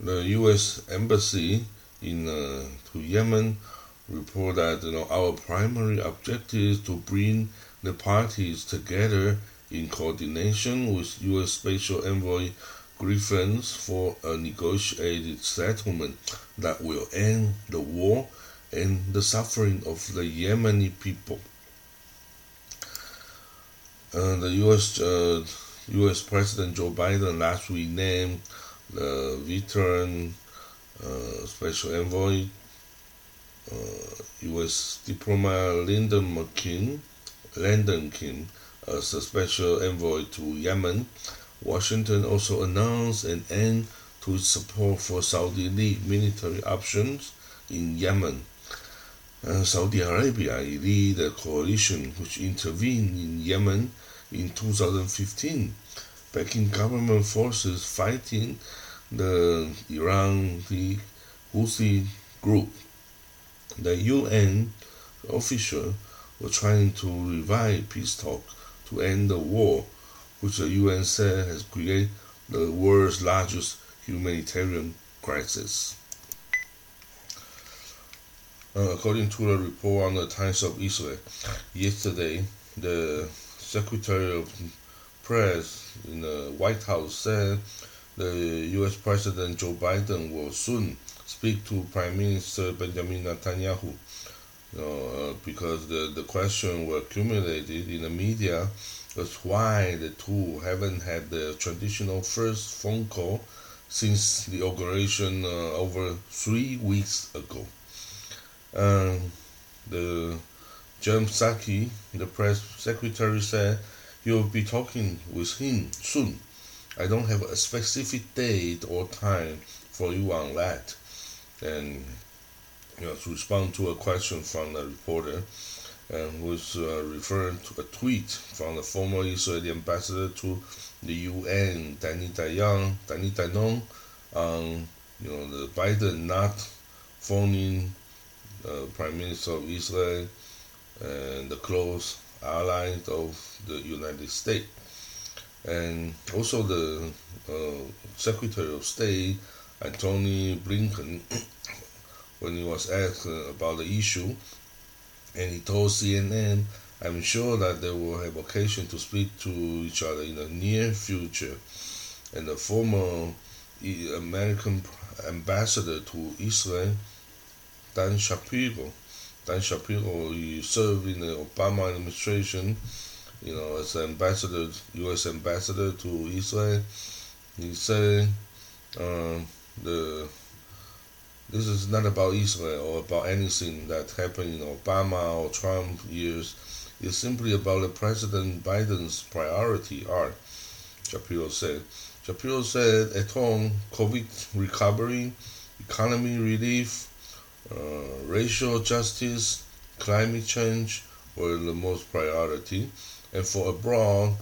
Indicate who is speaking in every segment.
Speaker 1: the U.S. embassy in uh, to Yemen report that you know our primary objective is to bring the parties together in coordination with U.S. Special Envoy Griffiths for a negotiated settlement that will end the war and the suffering of the Yemeni people. Uh, the U.S. Uh, U.S. President Joe Biden last week named the veteran uh, special envoy, U.S. Uh, diplomat Lyndon McKean, Lenderking, as a special envoy to Yemen. Washington also announced an end to its support for Saudi lead military options in Yemen. Uh, Saudi Arabia led the coalition which intervened in Yemen in 2015, backing government forces fighting the Iran the Houthi group. The UN official were trying to revive peace talks to end the war, which the UN said has created the world's largest humanitarian crisis. Uh, according to a report on the Times of Israel, yesterday, the Secretary of Press in the White House said the U.S. President Joe Biden will soon speak to Prime Minister Benjamin Netanyahu uh, because the, the question were accumulated in the media as why the two haven't had the traditional first phone call since the inauguration uh, over three weeks ago. Um, the Jen Psaki, the press secretary, said he will be talking with him soon. I don't have a specific date or time for you on that. And you know, to respond to a question from the reporter, and was uh, referring to a tweet from the former Israeli ambassador to the UN, Danny Dayan, Danny Danon, on you know the Biden not phoning uh, Prime Minister of Israel and the close allies of the United States, and also the uh, Secretary of State Antony Blinken when he was asked uh, about the issue, and he told CNN, I'm sure that they will have occasion to speak to each other in the near future. And the former American ambassador to Israel, Dan Shapiro, Dan Shapiro, he served in the Obama administration, you know, as ambassador, U.S. ambassador to Israel. He said uh, the this is not about Israel or about anything that happened in Obama or Trump years. It's simply about the President Biden's priority are, Shapiro said. Shapiro said at home, COVID recovery, economy relief, uh, racial justice, climate change were the most priority. And for abroad,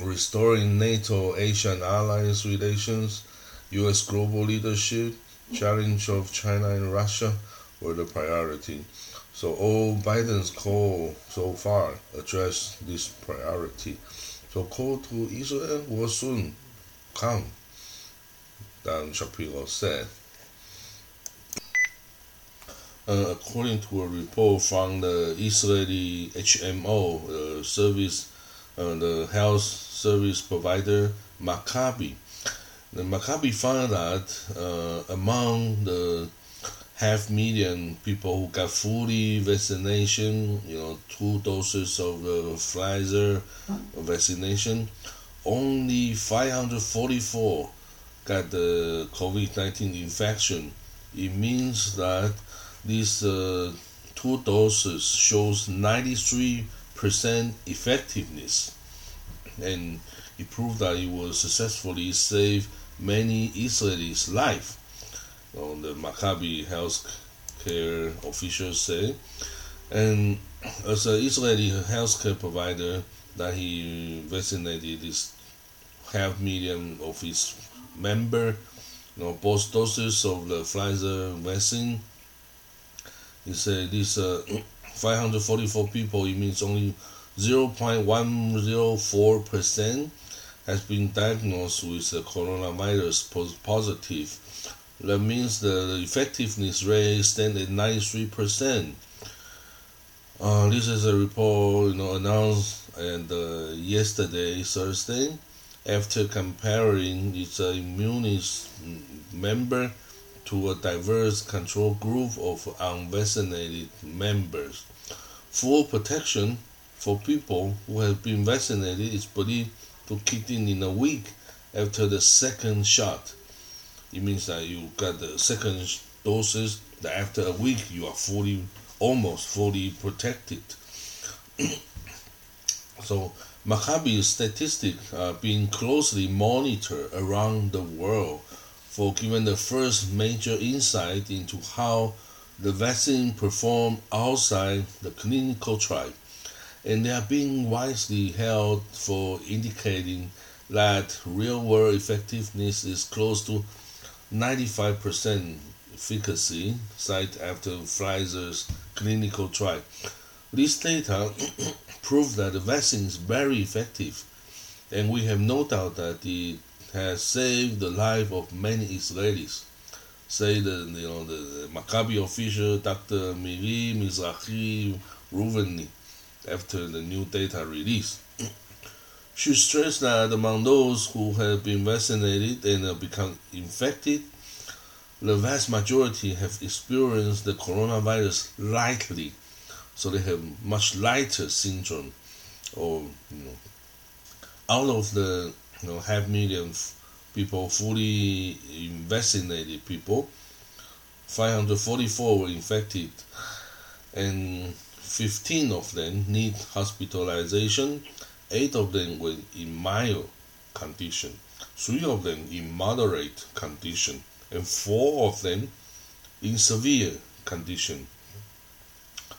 Speaker 1: restoring NATO Asian alliance relations, U.S. global leadership, challenge of China and Russia were the priority. So all Biden's call so far address this priority. So call to Israel will soon come, Dan Shapiro said. Uh, according to a report from the Israeli HMO uh, service, uh, the health service provider Maccabi, the Maccabi found that uh, among the half million people who got fully vaccination, you know, two doses of the Pfizer vaccination, only 544 got the COVID 19 infection. It means that these uh, two doses shows 93% effectiveness and it proved that it will successfully save many Israelis' life. On the Maccabi healthcare officials say. And as an Israeli healthcare provider, that he vaccinated this half million of his member, you know, both doses of the Pfizer vaccine. He said this uh, 544 people, it means only 0.104 percent has been diagnosed with the coronavirus positive. That means the effectiveness rate stands at 93%. Uh, this is a report you know, announced and uh, yesterday, Thursday, after comparing its uh, immunist member to a diverse control group of unvaccinated members. Full protection for people who have been vaccinated is believed to kick in in a week after the second shot. It means that you got the second doses, that after a week you are fully, almost fully protected. so Maccabi statistics are being closely monitored around the world for giving the first major insight into how the vaccine performed outside the clinical trial and they are being wisely held for indicating that real world effectiveness is close to 95% efficacy site after Pfizer's clinical trial. This data prove that the vaccine is very effective, and we have no doubt that it has saved the life of many Israelis. Say the you know the, Maccabi official Dr. Miri Mizrahi Reuveni after the new data release. she stressed that among those who have been vaccinated and have become infected, the vast majority have experienced the coronavirus lightly, so they have much lighter syndrome. Or you know, out of the you know half million people fully vaccinated people, 544 were infected, and 15 of them need hospitalization, 8 of them were in mild condition, 3 of them in moderate condition, and 4 of them in severe condition.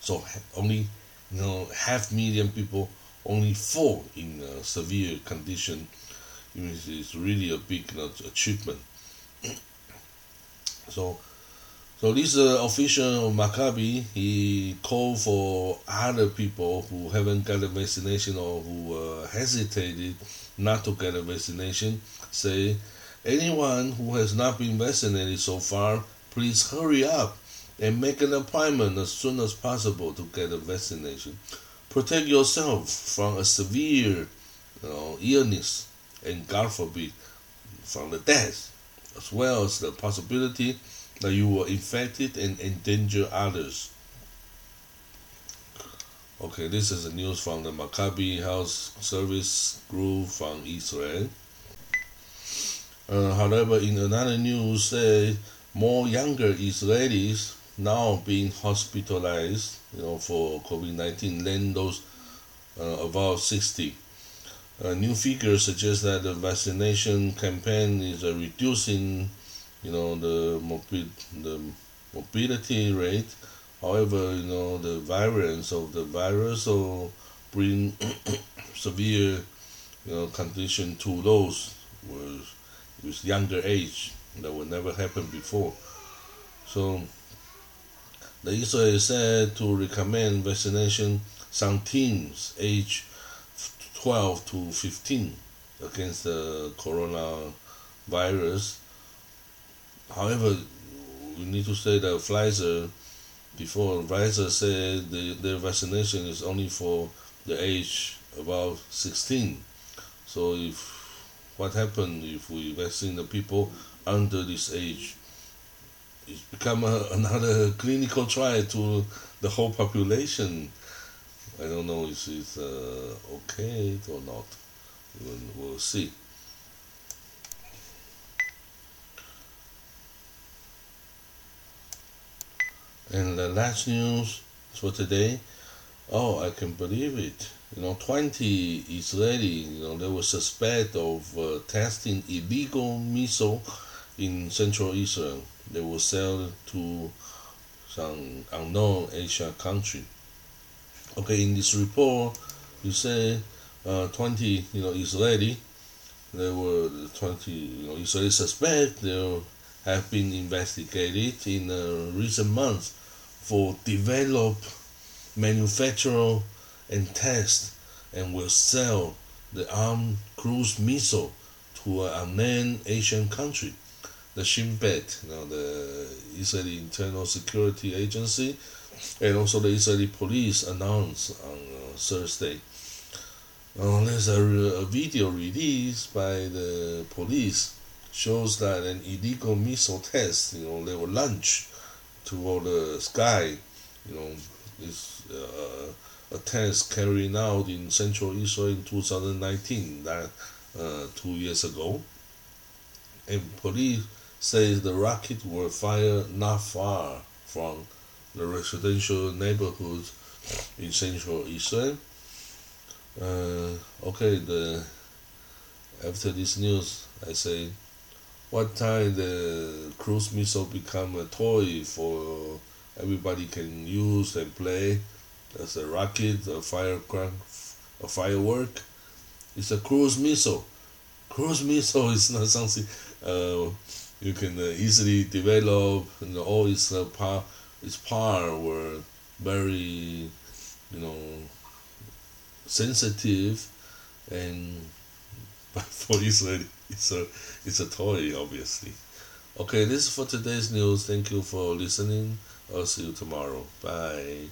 Speaker 1: So only you know half million people, only 4 in uh, severe condition. It's really a big you know, achievement. so so this uh, official Maccabi, he called for other people who haven't got a vaccination or who uh, hesitated not to get a vaccination, say, anyone who has not been vaccinated so far, please hurry up and make an appointment as soon as possible to get a vaccination. Protect yourself from a severe you know, illness and God forbid from the death, as well as the possibility that you were infected and endanger others. Okay, this is the news from the Maccabi Health Service Group from Israel. Uh, however, in another news, say more younger Israelis now being hospitalized, you know, for COVID-19 than those uh, about 60. A new figure suggests that the vaccination campaign is uh, reducing you know the mobi- the mobility rate. However, you know the variants of the virus will bring severe you know condition to those with with younger age that would never happen before. So the Israel said to recommend vaccination some teens age 12 to 15 against the coronavirus However, we need to say that Pfizer, before Pfizer said the, their vaccination is only for the age about 16. So if what happened if we vaccine the people under this age? It's become a, another clinical trial to the whole population. I don't know if it's uh, okay or not. We'll, see. And the last news for today, oh, I can believe it. You know, 20 Israeli, you know, they were suspect of uh, testing illegal missile in central Israel. They were sold to some unknown Asia country. Okay, in this report, you say uh, 20, you know, Israeli, there were 20, you know, Israeli suspect, they have been investigated in uh, recent months for develop, manufacture, and test, and will sell the armed cruise missile to an unnamed Asian country. The Shin Bet, you know, the Israeli Internal Security Agency, and also the Israeli police announced on uh, Thursday. Uh, there's a, a video released by the police shows that an illegal missile test, you know, they were launched toward the sky, you know, this uh, a test carried out in central Israel in 2019, that uh, two years ago. And police says the rocket were fired not far from the residential neighborhood in central Israel. Uh, okay, the after this news, I say, what time the cruise missile become a toy for everybody can use and play as a rocket, a firecracker, a firework. It's a cruise missile. Cruise missile is not something uh, you can uh, easily develop. And all its uh, power, its power were very, you know, sensitive, and for Israel, it's a it's a toy, obviously. Okay, this is for today's news. Thank you for listening. I'll see you tomorrow. Bye.